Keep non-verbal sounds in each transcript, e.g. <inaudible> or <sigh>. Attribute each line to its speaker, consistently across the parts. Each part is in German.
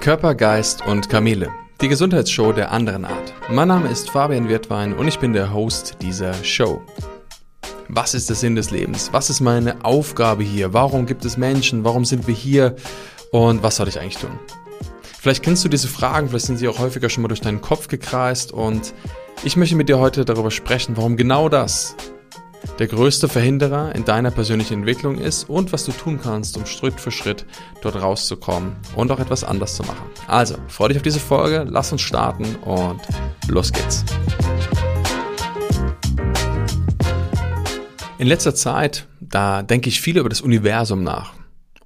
Speaker 1: Körper, Geist und Kamele. Die Gesundheitsshow der anderen Art. Mein Name ist Fabian Wirtwein und ich bin der Host dieser Show. Was ist der Sinn des Lebens? Was ist meine Aufgabe hier? Warum gibt es Menschen? Warum sind wir hier? Und was soll ich eigentlich tun? Vielleicht kennst du diese Fragen, vielleicht sind sie auch häufiger schon mal durch deinen Kopf gekreist und ich möchte mit dir heute darüber sprechen, warum genau das der größte Verhinderer in deiner persönlichen Entwicklung ist und was du tun kannst, um Schritt für Schritt dort rauszukommen und auch etwas anders zu machen. Also, freue dich auf diese Folge, lass uns starten und los geht's. In letzter Zeit, da denke ich viel über das Universum nach.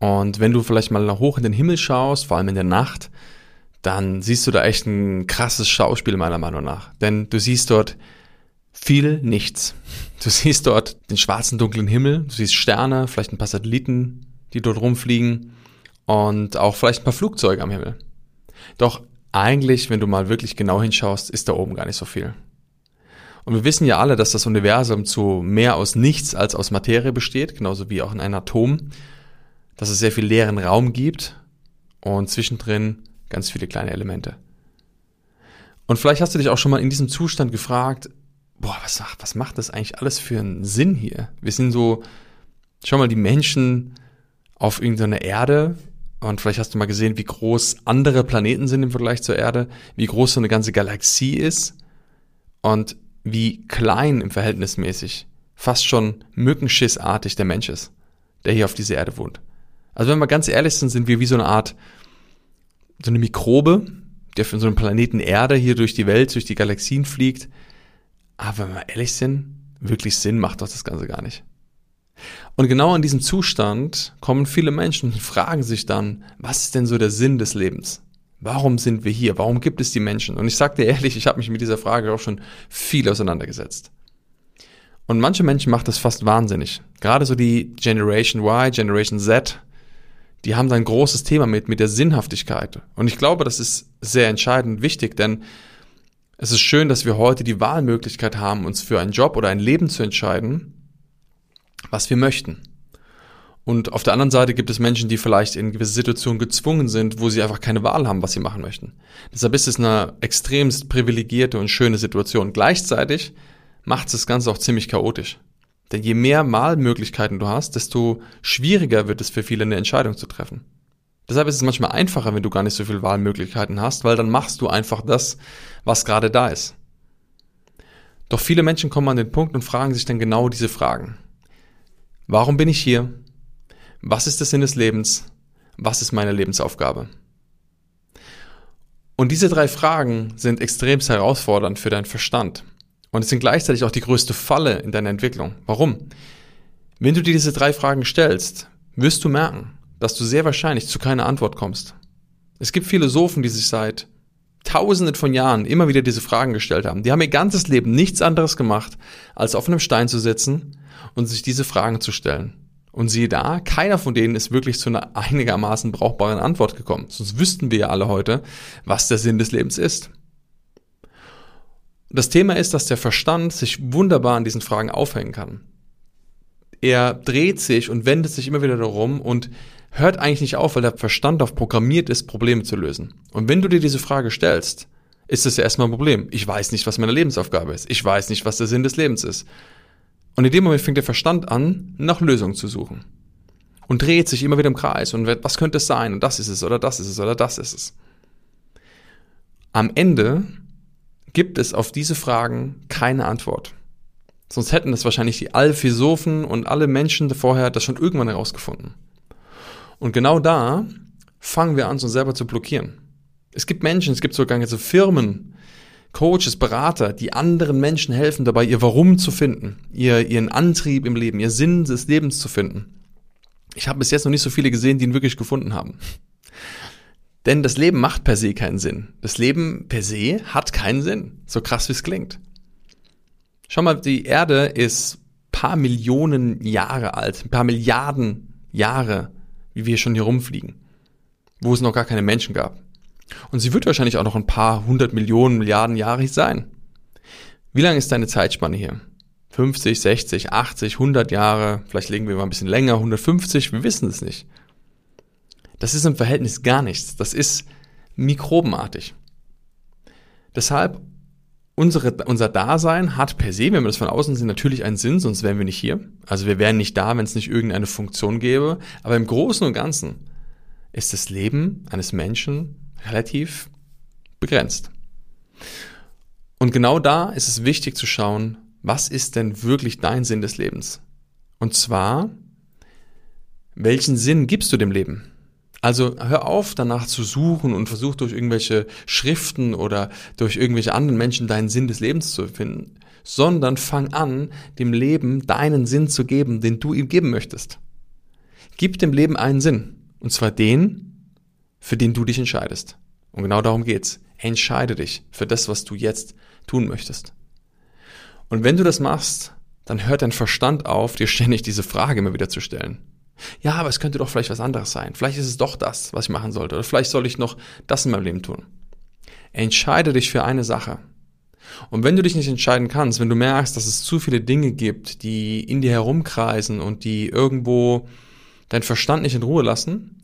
Speaker 1: Und wenn du vielleicht mal hoch in den Himmel schaust, vor allem in der Nacht, dann siehst du da echt ein krasses Schauspiel meiner Meinung nach. Denn du siehst dort viel nichts. Du siehst dort den schwarzen, dunklen Himmel, du siehst Sterne, vielleicht ein paar Satelliten, die dort rumfliegen und auch vielleicht ein paar Flugzeuge am Himmel. Doch eigentlich, wenn du mal wirklich genau hinschaust, ist da oben gar nicht so viel. Und wir wissen ja alle, dass das Universum zu mehr aus nichts als aus Materie besteht, genauso wie auch in einem Atom, dass es sehr viel leeren Raum gibt und zwischendrin ganz viele kleine Elemente. Und vielleicht hast du dich auch schon mal in diesem Zustand gefragt, boah, was, was macht das eigentlich alles für einen Sinn hier? Wir sind so, schau mal, die Menschen auf irgendeiner Erde und vielleicht hast du mal gesehen, wie groß andere Planeten sind im Vergleich zur Erde, wie groß so eine ganze Galaxie ist und wie klein im Verhältnis mäßig, fast schon mückenschissartig der Mensch ist, der hier auf dieser Erde wohnt. Also wenn wir ganz ehrlich sind, sind wir wie so eine Art, so eine Mikrobe, der für so einen Planeten Erde hier durch die Welt, durch die Galaxien fliegt, aber wenn wir ehrlich sind, wirklich Sinn macht doch das Ganze gar nicht. Und genau in diesem Zustand kommen viele Menschen und fragen sich dann, was ist denn so der Sinn des Lebens? Warum sind wir hier? Warum gibt es die Menschen? Und ich sage dir ehrlich, ich habe mich mit dieser Frage auch schon viel auseinandergesetzt. Und manche Menschen macht das fast wahnsinnig. Gerade so die Generation Y, Generation Z, die haben da ein großes Thema mit, mit der Sinnhaftigkeit. Und ich glaube, das ist sehr entscheidend wichtig, denn es ist schön, dass wir heute die Wahlmöglichkeit haben, uns für einen Job oder ein Leben zu entscheiden, was wir möchten. Und auf der anderen Seite gibt es Menschen, die vielleicht in gewisse Situationen gezwungen sind, wo sie einfach keine Wahl haben, was sie machen möchten. Deshalb ist es eine extremst privilegierte und schöne Situation. Gleichzeitig macht es das Ganze auch ziemlich chaotisch. Denn je mehr Wahlmöglichkeiten du hast, desto schwieriger wird es für viele eine Entscheidung zu treffen. Deshalb ist es manchmal einfacher, wenn du gar nicht so viele Wahlmöglichkeiten hast, weil dann machst du einfach das, was gerade da ist. Doch viele Menschen kommen an den Punkt und fragen sich dann genau diese Fragen. Warum bin ich hier? Was ist der Sinn des Lebens? Was ist meine Lebensaufgabe? Und diese drei Fragen sind extremst herausfordernd für deinen Verstand. Und es sind gleichzeitig auch die größte Falle in deiner Entwicklung. Warum? Wenn du dir diese drei Fragen stellst, wirst du merken, dass du sehr wahrscheinlich zu keiner Antwort kommst. Es gibt Philosophen, die sich seit Tausenden von Jahren immer wieder diese Fragen gestellt haben. Die haben ihr ganzes Leben nichts anderes gemacht, als auf einem Stein zu sitzen und sich diese Fragen zu stellen. Und siehe da, keiner von denen ist wirklich zu einer einigermaßen brauchbaren Antwort gekommen. Sonst wüssten wir ja alle heute, was der Sinn des Lebens ist. Das Thema ist, dass der Verstand sich wunderbar an diesen Fragen aufhängen kann. Er dreht sich und wendet sich immer wieder darum und hört eigentlich nicht auf, weil der Verstand darauf programmiert ist, Probleme zu lösen. Und wenn du dir diese Frage stellst, ist es ja erstmal ein Problem. Ich weiß nicht, was meine Lebensaufgabe ist. Ich weiß nicht, was der Sinn des Lebens ist. Und in dem Moment fängt der Verstand an, nach Lösungen zu suchen. Und dreht sich immer wieder im Kreis und wird, was könnte es sein? Und das ist es, oder das ist es, oder das ist es. Am Ende gibt es auf diese Fragen keine Antwort. Sonst hätten das wahrscheinlich die alle und alle Menschen vorher das schon irgendwann herausgefunden. Und genau da fangen wir an, uns selber zu blockieren. Es gibt Menschen, es gibt sogar ganze Firmen, Coaches, Berater, die anderen Menschen helfen dabei, ihr Warum zu finden, ihr, ihren Antrieb im Leben, ihr Sinn des Lebens zu finden. Ich habe bis jetzt noch nicht so viele gesehen, die ihn wirklich gefunden haben. Denn das Leben macht per se keinen Sinn. Das Leben per se hat keinen Sinn, so krass wie es klingt. Schau mal, die Erde ist paar Millionen Jahre alt, paar Milliarden Jahre wie wir schon hier rumfliegen, wo es noch gar keine Menschen gab. Und sie wird wahrscheinlich auch noch ein paar hundert Millionen Milliarden Jahre sein. Wie lange ist deine Zeitspanne hier? 50, 60, 80, 100 Jahre, vielleicht legen wir mal ein bisschen länger, 150, wir wissen es nicht. Das ist im Verhältnis gar nichts. Das ist mikrobenartig. Deshalb unsere, unser Dasein hat per se, wenn wir das von außen sehen, natürlich einen Sinn, sonst wären wir nicht hier. Also wir wären nicht da, wenn es nicht irgendeine Funktion gäbe. Aber im Großen und Ganzen ist das Leben eines Menschen relativ begrenzt. Und genau da ist es wichtig zu schauen, was ist denn wirklich dein Sinn des Lebens? Und zwar, welchen Sinn gibst du dem Leben? Also hör auf, danach zu suchen und versuch durch irgendwelche Schriften oder durch irgendwelche anderen Menschen deinen Sinn des Lebens zu finden, sondern fang an, dem Leben deinen Sinn zu geben, den du ihm geben möchtest. Gib dem Leben einen Sinn. Und zwar den, für den du dich entscheidest. Und genau darum geht's. Entscheide dich für das, was du jetzt tun möchtest. Und wenn du das machst, dann hört dein Verstand auf, dir ständig diese Frage immer wieder zu stellen. Ja, aber es könnte doch vielleicht was anderes sein. Vielleicht ist es doch das, was ich machen sollte. Oder vielleicht soll ich noch das in meinem Leben tun. Entscheide dich für eine Sache. Und wenn du dich nicht entscheiden kannst, wenn du merkst, dass es zu viele Dinge gibt, die in dir herumkreisen und die irgendwo deinen Verstand nicht in Ruhe lassen,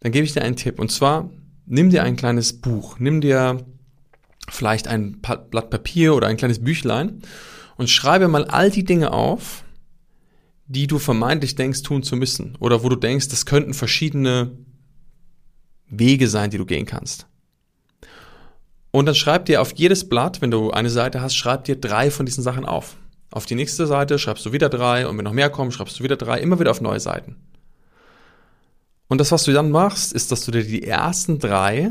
Speaker 1: dann gebe ich dir einen Tipp. Und zwar, nimm dir ein kleines Buch, nimm dir vielleicht ein Blatt Papier oder ein kleines Büchlein und schreibe mal all die Dinge auf, die du vermeintlich denkst tun zu müssen oder wo du denkst, das könnten verschiedene Wege sein, die du gehen kannst. Und dann schreib dir auf jedes Blatt, wenn du eine Seite hast, schreib dir drei von diesen Sachen auf. Auf die nächste Seite schreibst du wieder drei und wenn noch mehr kommen, schreibst du wieder drei, immer wieder auf neue Seiten. Und das, was du dann machst, ist, dass du dir die ersten drei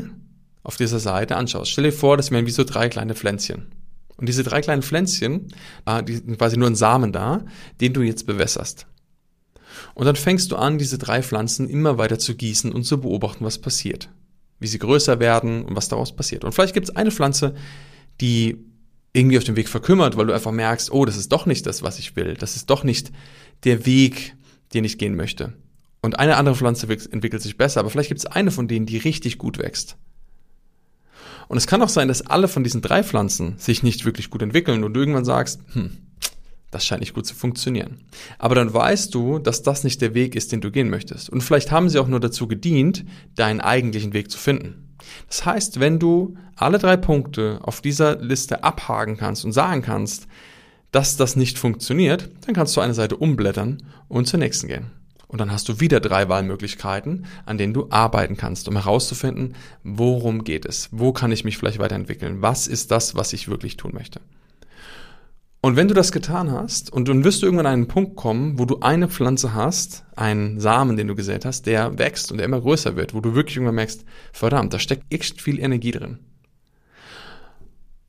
Speaker 1: auf dieser Seite anschaust. Stell dir vor, das wären wie so drei kleine Pflänzchen. Und diese drei kleinen Pflänzchen, ah, die sind quasi nur ein Samen da, den du jetzt bewässerst. Und dann fängst du an, diese drei Pflanzen immer weiter zu gießen und zu beobachten, was passiert. Wie sie größer werden und was daraus passiert. Und vielleicht gibt es eine Pflanze, die irgendwie auf dem Weg verkümmert, weil du einfach merkst, oh, das ist doch nicht das, was ich will. Das ist doch nicht der Weg, den ich gehen möchte. Und eine andere Pflanze entwickelt sich besser, aber vielleicht gibt es eine von denen, die richtig gut wächst. Und es kann auch sein, dass alle von diesen drei Pflanzen sich nicht wirklich gut entwickeln und du irgendwann sagst, hm, das scheint nicht gut zu funktionieren. Aber dann weißt du, dass das nicht der Weg ist, den du gehen möchtest. Und vielleicht haben sie auch nur dazu gedient, deinen eigentlichen Weg zu finden. Das heißt, wenn du alle drei Punkte auf dieser Liste abhaken kannst und sagen kannst, dass das nicht funktioniert, dann kannst du eine Seite umblättern und zur nächsten gehen. Und dann hast du wieder drei Wahlmöglichkeiten, an denen du arbeiten kannst, um herauszufinden, worum geht es? Wo kann ich mich vielleicht weiterentwickeln? Was ist das, was ich wirklich tun möchte? Und wenn du das getan hast und dann wirst du irgendwann an einen Punkt kommen, wo du eine Pflanze hast, einen Samen, den du gesät hast, der wächst und der immer größer wird, wo du wirklich irgendwann merkst, verdammt, da steckt echt viel Energie drin.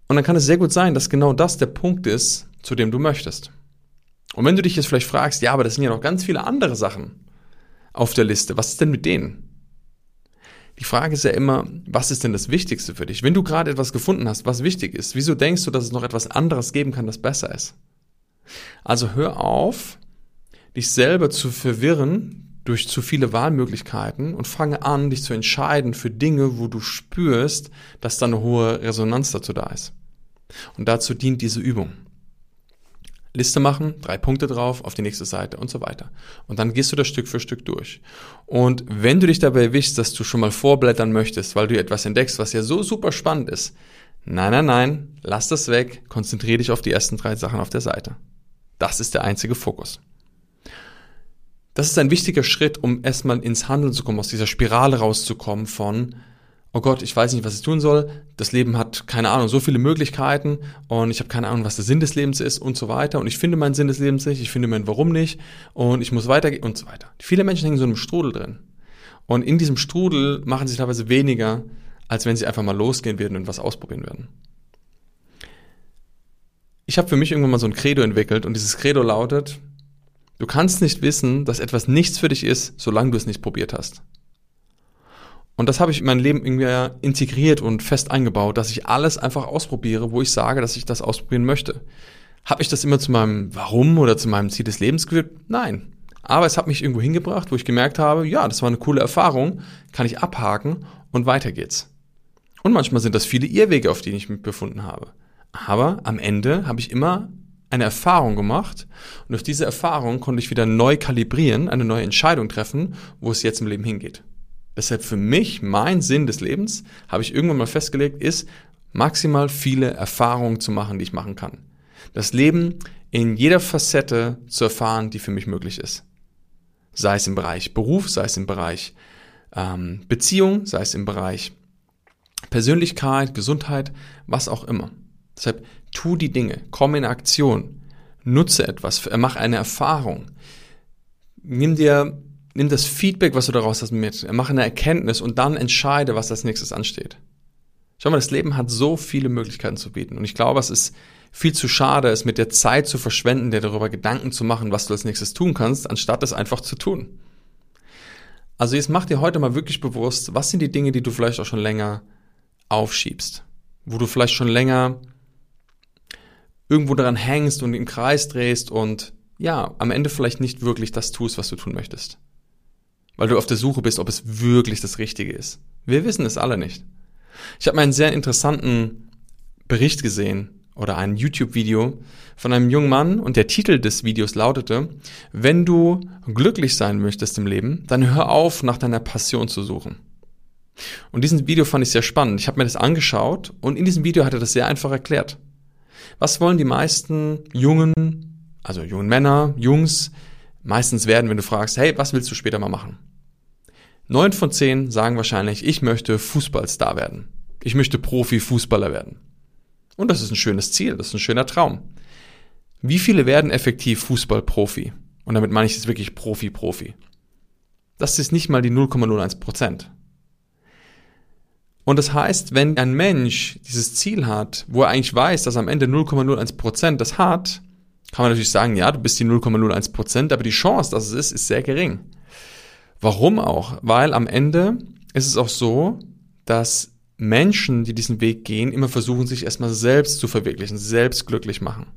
Speaker 1: Und dann kann es sehr gut sein, dass genau das der Punkt ist, zu dem du möchtest. Und wenn du dich jetzt vielleicht fragst, ja, aber das sind ja noch ganz viele andere Sachen auf der Liste, was ist denn mit denen? Die Frage ist ja immer, was ist denn das Wichtigste für dich? Wenn du gerade etwas gefunden hast, was wichtig ist, wieso denkst du, dass es noch etwas anderes geben kann, das besser ist? Also hör auf, dich selber zu verwirren durch zu viele Wahlmöglichkeiten und fange an, dich zu entscheiden für Dinge, wo du spürst, dass da eine hohe Resonanz dazu da ist. Und dazu dient diese Übung. Liste machen, drei Punkte drauf, auf die nächste Seite und so weiter. Und dann gehst du das Stück für Stück durch. Und wenn du dich dabei erwischst, dass du schon mal vorblättern möchtest, weil du etwas entdeckst, was ja so super spannend ist, nein, nein, nein, lass das weg, konzentriere dich auf die ersten drei Sachen auf der Seite. Das ist der einzige Fokus. Das ist ein wichtiger Schritt, um erstmal ins Handeln zu kommen, aus dieser Spirale rauszukommen von, oh Gott, ich weiß nicht, was ich tun soll, das Leben hat keine Ahnung, so viele Möglichkeiten und ich habe keine Ahnung, was der Sinn des Lebens ist und so weiter und ich finde meinen Sinn des Lebens nicht, ich finde meinen Warum nicht und ich muss weitergehen und so weiter. Viele Menschen hängen so in einem Strudel drin und in diesem Strudel machen sie teilweise weniger, als wenn sie einfach mal losgehen würden und was ausprobieren würden. Ich habe für mich irgendwann mal so ein Credo entwickelt und dieses Credo lautet, du kannst nicht wissen, dass etwas nichts für dich ist, solange du es nicht probiert hast. Und das habe ich in mein Leben irgendwie integriert und fest eingebaut, dass ich alles einfach ausprobiere, wo ich sage, dass ich das ausprobieren möchte. Habe ich das immer zu meinem Warum oder zu meinem Ziel des Lebens geführt? Nein. Aber es hat mich irgendwo hingebracht, wo ich gemerkt habe, ja, das war eine coole Erfahrung, kann ich abhaken und weiter geht's. Und manchmal sind das viele Irrwege, auf denen ich mich befunden habe. Aber am Ende habe ich immer eine Erfahrung gemacht und durch diese Erfahrung konnte ich wieder neu kalibrieren, eine neue Entscheidung treffen, wo es jetzt im Leben hingeht. Deshalb für mich, mein Sinn des Lebens, habe ich irgendwann mal festgelegt, ist, maximal viele Erfahrungen zu machen, die ich machen kann. Das Leben in jeder Facette zu erfahren, die für mich möglich ist. Sei es im Bereich Beruf, sei es im Bereich ähm, Beziehung, sei es im Bereich Persönlichkeit, Gesundheit, was auch immer. Deshalb tu die Dinge, komm in Aktion, nutze etwas, mach eine Erfahrung. Nimm dir, nimm das Feedback, was du daraus hast mit, mach eine Erkenntnis und dann entscheide, was als nächstes ansteht. Schau mal, das Leben hat so viele Möglichkeiten zu bieten und ich glaube, es ist viel zu schade, es mit der Zeit zu verschwenden, dir darüber Gedanken zu machen, was du als nächstes tun kannst, anstatt es einfach zu tun. Also jetzt mach dir heute mal wirklich bewusst, was sind die Dinge, die du vielleicht auch schon länger aufschiebst, wo du vielleicht schon länger irgendwo daran hängst und im Kreis drehst und ja, am Ende vielleicht nicht wirklich das tust, was du tun möchtest. Weil du auf der Suche bist, ob es wirklich das Richtige ist. Wir wissen es alle nicht. Ich habe mal einen sehr interessanten Bericht gesehen oder ein YouTube-Video von einem jungen Mann und der Titel des Videos lautete, wenn du glücklich sein möchtest im Leben, dann hör auf, nach deiner Passion zu suchen. Und diesen Video fand ich sehr spannend. Ich habe mir das angeschaut und in diesem Video hat er das sehr einfach erklärt. Was wollen die meisten jungen, also jungen Männer, Jungs, meistens werden, wenn du fragst, hey, was willst du später mal machen? Neun von zehn sagen wahrscheinlich, ich möchte Fußballstar werden. Ich möchte Profi-Fußballer werden. Und das ist ein schönes Ziel, das ist ein schöner Traum. Wie viele werden effektiv Fußballprofi? Und damit meine ich es wirklich Profi-Profi. Das ist nicht mal die 0,01 Prozent. Und das heißt, wenn ein Mensch dieses Ziel hat, wo er eigentlich weiß, dass am Ende 0,01 Prozent das hat, kann man natürlich sagen, ja, du bist die 0,01 Prozent, aber die Chance, dass es ist, ist sehr gering. Warum auch? Weil am Ende ist es auch so, dass Menschen, die diesen Weg gehen, immer versuchen, sich erstmal selbst zu verwirklichen, selbst glücklich machen.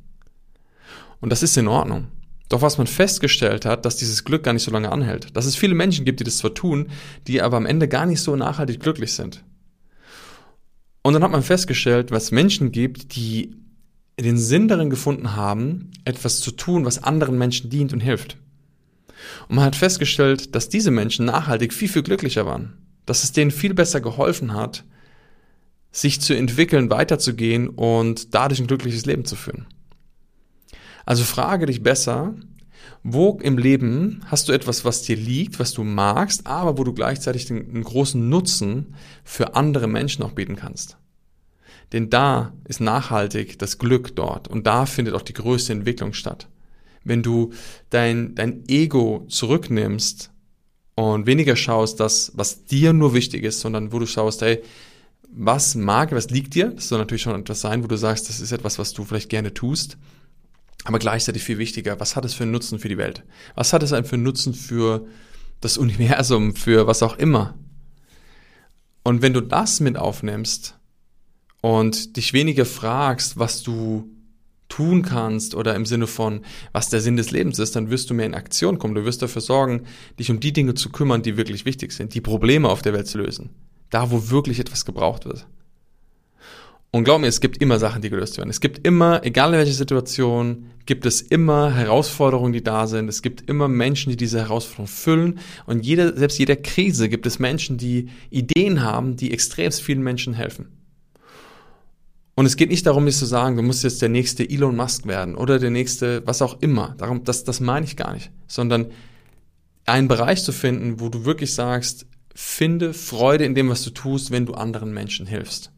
Speaker 1: Und das ist in Ordnung. Doch was man festgestellt hat, dass dieses Glück gar nicht so lange anhält. Dass es viele Menschen gibt, die das zwar tun, die aber am Ende gar nicht so nachhaltig glücklich sind. Und dann hat man festgestellt, was Menschen gibt, die den Sinn darin gefunden haben, etwas zu tun, was anderen Menschen dient und hilft. Und man hat festgestellt, dass diese Menschen nachhaltig viel, viel glücklicher waren. Dass es denen viel besser geholfen hat, sich zu entwickeln, weiterzugehen und dadurch ein glückliches Leben zu führen. Also frage dich besser, wo im Leben hast du etwas, was dir liegt, was du magst, aber wo du gleichzeitig den, einen großen Nutzen für andere Menschen auch bieten kannst? Denn da ist nachhaltig das Glück dort und da findet auch die größte Entwicklung statt. Wenn du dein, dein Ego zurücknimmst und weniger schaust, das, was dir nur wichtig ist, sondern wo du schaust, hey, was mag, was liegt dir? Das soll natürlich schon etwas sein, wo du sagst, das ist etwas, was du vielleicht gerne tust aber gleichzeitig viel wichtiger, was hat es für einen Nutzen für die Welt? Was hat es für einen Nutzen für das Universum, für was auch immer? Und wenn du das mit aufnimmst und dich weniger fragst, was du tun kannst oder im Sinne von, was der Sinn des Lebens ist, dann wirst du mehr in Aktion kommen. Du wirst dafür sorgen, dich um die Dinge zu kümmern, die wirklich wichtig sind, die Probleme auf der Welt zu lösen. Da, wo wirklich etwas gebraucht wird. Und glaub mir, es gibt immer Sachen, die gelöst werden. Es gibt immer, egal in welcher Situation, gibt es immer Herausforderungen, die da sind. Es gibt immer Menschen, die diese Herausforderungen füllen. Und jeder, selbst jeder Krise gibt es Menschen, die Ideen haben, die extremst vielen Menschen helfen. Und es geht nicht darum, jetzt zu sagen, du musst jetzt der nächste Elon Musk werden oder der nächste, was auch immer. Darum, das, das meine ich gar nicht. Sondern einen Bereich zu finden, wo du wirklich sagst, finde Freude in dem, was du tust, wenn du anderen Menschen hilfst.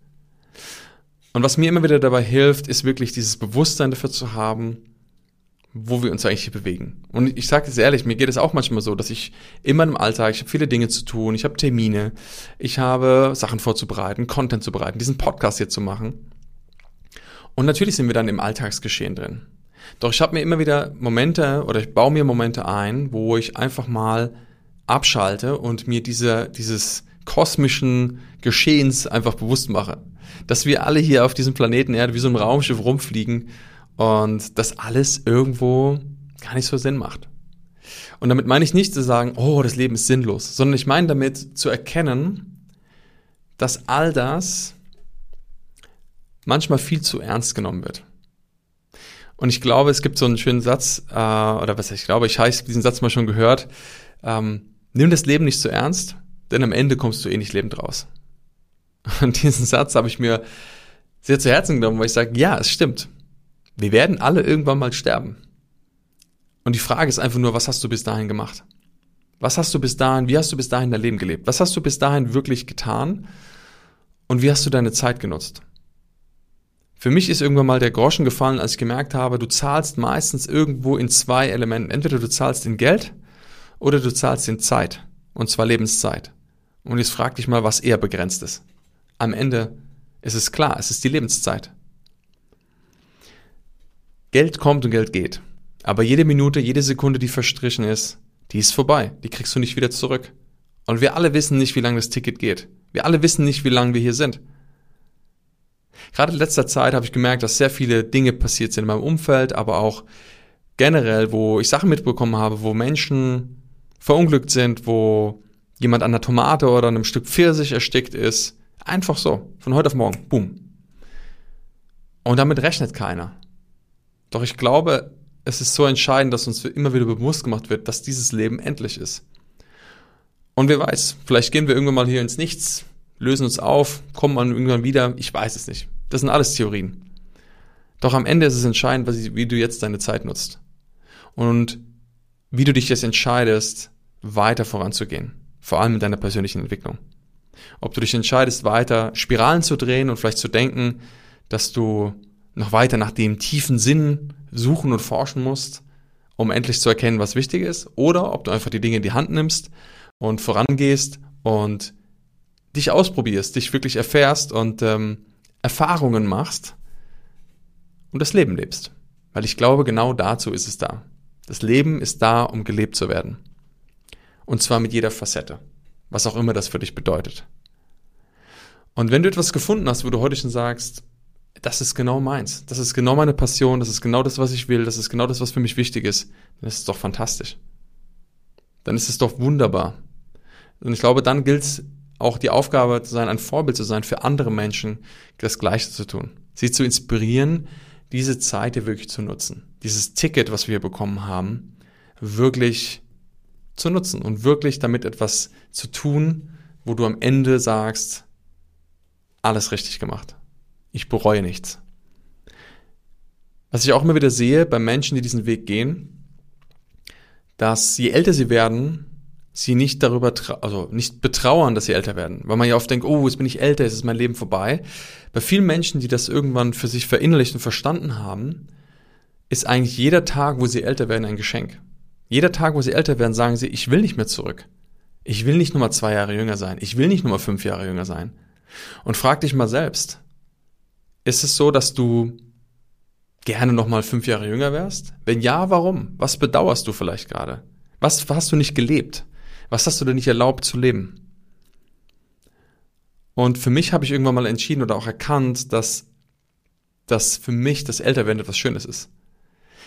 Speaker 1: Und was mir immer wieder dabei hilft, ist wirklich dieses Bewusstsein dafür zu haben, wo wir uns eigentlich hier bewegen. Und ich sage es ehrlich, mir geht es auch manchmal so, dass ich immer im Alltag, ich habe viele Dinge zu tun, ich habe Termine, ich habe Sachen vorzubereiten, Content zu bereiten, diesen Podcast hier zu machen. Und natürlich sind wir dann im Alltagsgeschehen drin. Doch ich habe mir immer wieder Momente oder ich baue mir Momente ein, wo ich einfach mal abschalte und mir diese, dieses kosmischen Geschehens einfach bewusst mache. Dass wir alle hier auf diesem Planeten Erde wie so ein Raumschiff rumfliegen und das alles irgendwo gar nicht so Sinn macht. Und damit meine ich nicht zu sagen, oh, das Leben ist sinnlos, sondern ich meine damit zu erkennen, dass all das manchmal viel zu ernst genommen wird. Und ich glaube, es gibt so einen schönen Satz, äh, oder was ich glaube, ich habe diesen Satz mal schon gehört, ähm, nimm das Leben nicht zu ernst, denn am Ende kommst du eh nicht lebend raus. <laughs> Und diesen Satz habe ich mir sehr zu Herzen genommen, weil ich sage, ja, es stimmt. Wir werden alle irgendwann mal sterben. Und die Frage ist einfach nur, was hast du bis dahin gemacht? Was hast du bis dahin, wie hast du bis dahin dein Leben gelebt? Was hast du bis dahin wirklich getan? Und wie hast du deine Zeit genutzt? Für mich ist irgendwann mal der Groschen gefallen, als ich gemerkt habe, du zahlst meistens irgendwo in zwei Elementen. Entweder du zahlst in Geld oder du zahlst in Zeit. Und zwar Lebenszeit. Und jetzt frag dich mal, was eher begrenzt ist. Am Ende ist es klar, es ist die Lebenszeit. Geld kommt und Geld geht. Aber jede Minute, jede Sekunde, die verstrichen ist, die ist vorbei. Die kriegst du nicht wieder zurück. Und wir alle wissen nicht, wie lange das Ticket geht. Wir alle wissen nicht, wie lange wir hier sind. Gerade in letzter Zeit habe ich gemerkt, dass sehr viele Dinge passiert sind in meinem Umfeld, aber auch generell, wo ich Sachen mitbekommen habe, wo Menschen verunglückt sind, wo jemand an einer Tomate oder einem Stück Pfirsich erstickt ist. Einfach so, von heute auf morgen, boom. Und damit rechnet keiner. Doch ich glaube, es ist so entscheidend, dass uns immer wieder bewusst gemacht wird, dass dieses Leben endlich ist. Und wer weiß, vielleicht gehen wir irgendwann mal hier ins Nichts, lösen uns auf, kommen dann irgendwann wieder, ich weiß es nicht. Das sind alles Theorien. Doch am Ende ist es entscheidend, wie du jetzt deine Zeit nutzt. Und wie du dich jetzt entscheidest, weiter voranzugehen. Vor allem in deiner persönlichen Entwicklung. Ob du dich entscheidest, weiter Spiralen zu drehen und vielleicht zu denken, dass du noch weiter nach dem tiefen Sinn suchen und forschen musst, um endlich zu erkennen, was wichtig ist, oder ob du einfach die Dinge in die Hand nimmst und vorangehst und dich ausprobierst, dich wirklich erfährst und ähm, Erfahrungen machst und das Leben lebst. Weil ich glaube, genau dazu ist es da. Das Leben ist da, um gelebt zu werden. Und zwar mit jeder Facette, was auch immer das für dich bedeutet. Und wenn du etwas gefunden hast, wo du heute schon sagst, das ist genau meins. Das ist genau meine Passion. Das ist genau das, was ich will. Das ist genau das, was für mich wichtig ist. Dann ist es doch fantastisch. Dann ist es doch wunderbar. Und ich glaube, dann gilt es auch die Aufgabe zu sein, ein Vorbild zu sein für andere Menschen, das Gleiche zu tun. Sie zu inspirieren, diese Zeit hier wirklich zu nutzen. Dieses Ticket, was wir bekommen haben, wirklich zu nutzen und wirklich damit etwas zu tun, wo du am Ende sagst, alles richtig gemacht. Ich bereue nichts. Was ich auch immer wieder sehe bei Menschen, die diesen Weg gehen, dass je älter sie werden, sie nicht darüber, also nicht betrauern, dass sie älter werden. Weil man ja oft denkt, oh, jetzt bin ich älter, jetzt ist mein Leben vorbei. Bei vielen Menschen, die das irgendwann für sich verinnerlicht und verstanden haben, ist eigentlich jeder Tag, wo sie älter werden, ein Geschenk. Jeder Tag, wo sie älter werden, sagen sie, ich will nicht mehr zurück. Ich will nicht nur mal zwei Jahre jünger sein. Ich will nicht nur mal fünf Jahre jünger sein. Und frag dich mal selbst, ist es so, dass du gerne noch mal fünf Jahre jünger wärst? Wenn ja, warum? Was bedauerst du vielleicht gerade? Was hast du nicht gelebt? Was hast du dir nicht erlaubt zu leben? Und für mich habe ich irgendwann mal entschieden oder auch erkannt, dass dass für mich das Älterwerden etwas Schönes ist.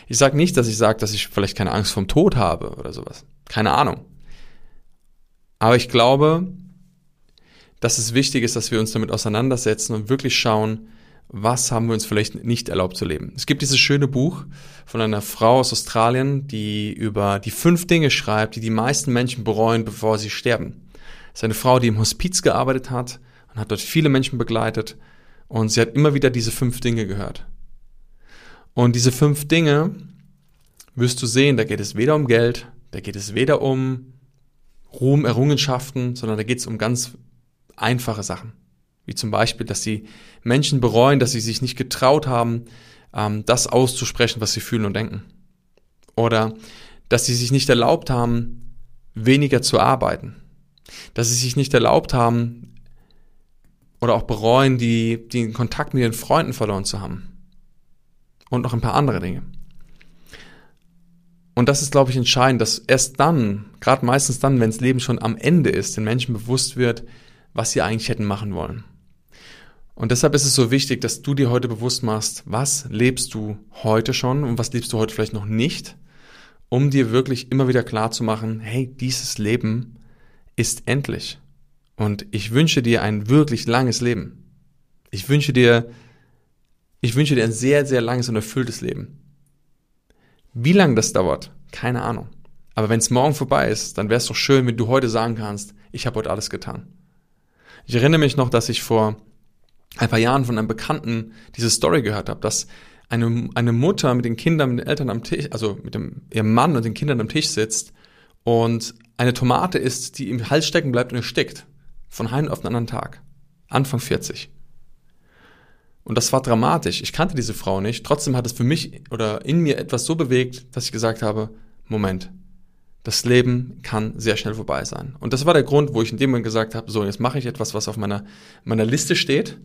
Speaker 1: Ich sage nicht, dass ich sage, dass ich vielleicht keine Angst vom Tod habe oder sowas. Keine Ahnung. Aber ich glaube, dass es wichtig ist, dass wir uns damit auseinandersetzen und wirklich schauen, was haben wir uns vielleicht nicht erlaubt zu leben. Es gibt dieses schöne Buch von einer Frau aus Australien, die über die fünf Dinge schreibt, die die meisten Menschen bereuen, bevor sie sterben. Es ist eine Frau, die im Hospiz gearbeitet hat und hat dort viele Menschen begleitet und sie hat immer wieder diese fünf Dinge gehört. Und diese fünf Dinge wirst du sehen, da geht es weder um Geld, da geht es weder um Ruhm, Errungenschaften, sondern da geht es um ganz einfache Sachen. Wie zum Beispiel, dass die Menschen bereuen, dass sie sich nicht getraut haben, ähm, das auszusprechen, was sie fühlen und denken. Oder dass sie sich nicht erlaubt haben, weniger zu arbeiten. Dass sie sich nicht erlaubt haben oder auch bereuen, die, den Kontakt mit ihren Freunden verloren zu haben. Und noch ein paar andere Dinge. Und das ist, glaube ich, entscheidend, dass erst dann, gerade meistens dann, wenn das Leben schon am Ende ist, den Menschen bewusst wird, was sie eigentlich hätten machen wollen. Und deshalb ist es so wichtig, dass du dir heute bewusst machst, was lebst du heute schon und was lebst du heute vielleicht noch nicht, um dir wirklich immer wieder klar zu machen, hey, dieses Leben ist endlich. Und ich wünsche dir ein wirklich langes Leben. Ich wünsche dir, ich wünsche dir ein sehr, sehr langes und erfülltes Leben. Wie lange das dauert, keine Ahnung. Aber wenn es morgen vorbei ist, dann wäre es doch schön, wenn du heute sagen kannst, ich habe heute alles getan. Ich erinnere mich noch, dass ich vor ein paar Jahren von einem Bekannten diese Story gehört habe, dass eine, eine Mutter mit den Kindern, mit den Eltern am Tisch, also mit dem, ihrem Mann und den Kindern am Tisch sitzt und eine Tomate isst, die im Hals stecken bleibt und erstickt. Von einem auf den anderen Tag. Anfang 40. Und das war dramatisch. Ich kannte diese Frau nicht. Trotzdem hat es für mich oder in mir etwas so bewegt, dass ich gesagt habe, Moment, das Leben kann sehr schnell vorbei sein. Und das war der Grund, wo ich in dem Moment gesagt habe, so, jetzt mache ich etwas, was auf meiner, meiner Liste steht,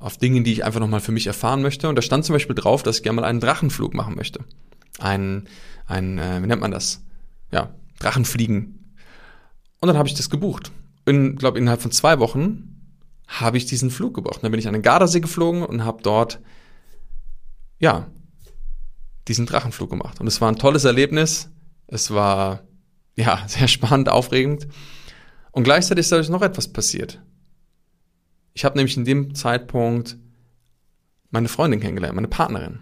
Speaker 1: auf Dingen, die ich einfach nochmal für mich erfahren möchte. Und da stand zum Beispiel drauf, dass ich gerne mal einen Drachenflug machen möchte. Ein, ein äh, wie nennt man das? Ja, Drachenfliegen. Und dann habe ich das gebucht. In, glaube innerhalb von zwei Wochen habe ich diesen Flug gebucht. Dann bin ich an den Gardasee geflogen und habe dort, ja, diesen Drachenflug gemacht. Und es war ein tolles Erlebnis. Es war, ja, <laughs> sehr spannend, aufregend. Und gleichzeitig ist dadurch noch etwas passiert. Ich habe nämlich in dem Zeitpunkt meine Freundin kennengelernt, meine Partnerin.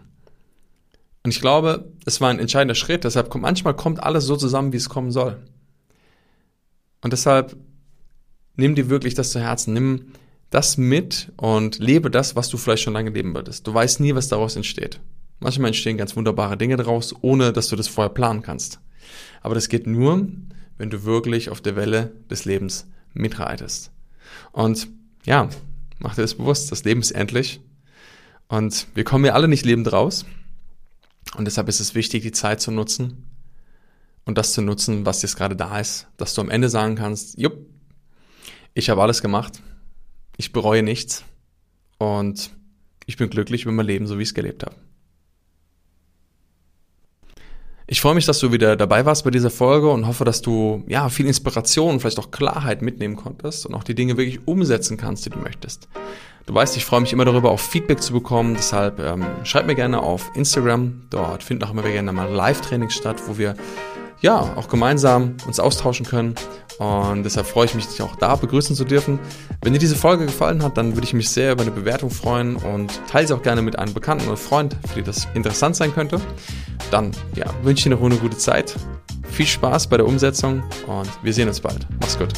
Speaker 1: Und ich glaube, es war ein entscheidender Schritt. Deshalb kommt manchmal kommt alles so zusammen, wie es kommen soll. Und deshalb nimm dir wirklich das zu Herzen. Nimm das mit und lebe das, was du vielleicht schon lange leben wolltest. Du weißt nie, was daraus entsteht. Manchmal entstehen ganz wunderbare Dinge daraus, ohne dass du das vorher planen kannst. Aber das geht nur, wenn du wirklich auf der Welle des Lebens mitreitest. Und ja, mach dir das bewusst, das Leben ist endlich. Und wir kommen ja alle nicht lebend raus. Und deshalb ist es wichtig, die Zeit zu nutzen und das zu nutzen, was jetzt gerade da ist, dass du am Ende sagen kannst, jupp, ich habe alles gemacht, ich bereue nichts und ich bin glücklich über mein Leben, so wie ich es gelebt habe. Ich freue mich, dass du wieder dabei warst bei dieser Folge und hoffe, dass du ja viel Inspiration und vielleicht auch Klarheit mitnehmen konntest und auch die Dinge wirklich umsetzen kannst, die du möchtest. Du weißt, ich freue mich immer darüber, auch Feedback zu bekommen. Deshalb ähm, schreib mir gerne auf Instagram. Dort finden auch immer gerne mal Live-Trainings statt, wo wir ja auch gemeinsam uns austauschen können. Und deshalb freue ich mich, dich auch da begrüßen zu dürfen. Wenn dir diese Folge gefallen hat, dann würde ich mich sehr über eine Bewertung freuen und teile sie auch gerne mit einem Bekannten oder Freund, für die das interessant sein könnte. Dann ja, wünsche ich dir noch eine gute Zeit. Viel Spaß bei der Umsetzung und wir sehen uns bald. Mach's gut.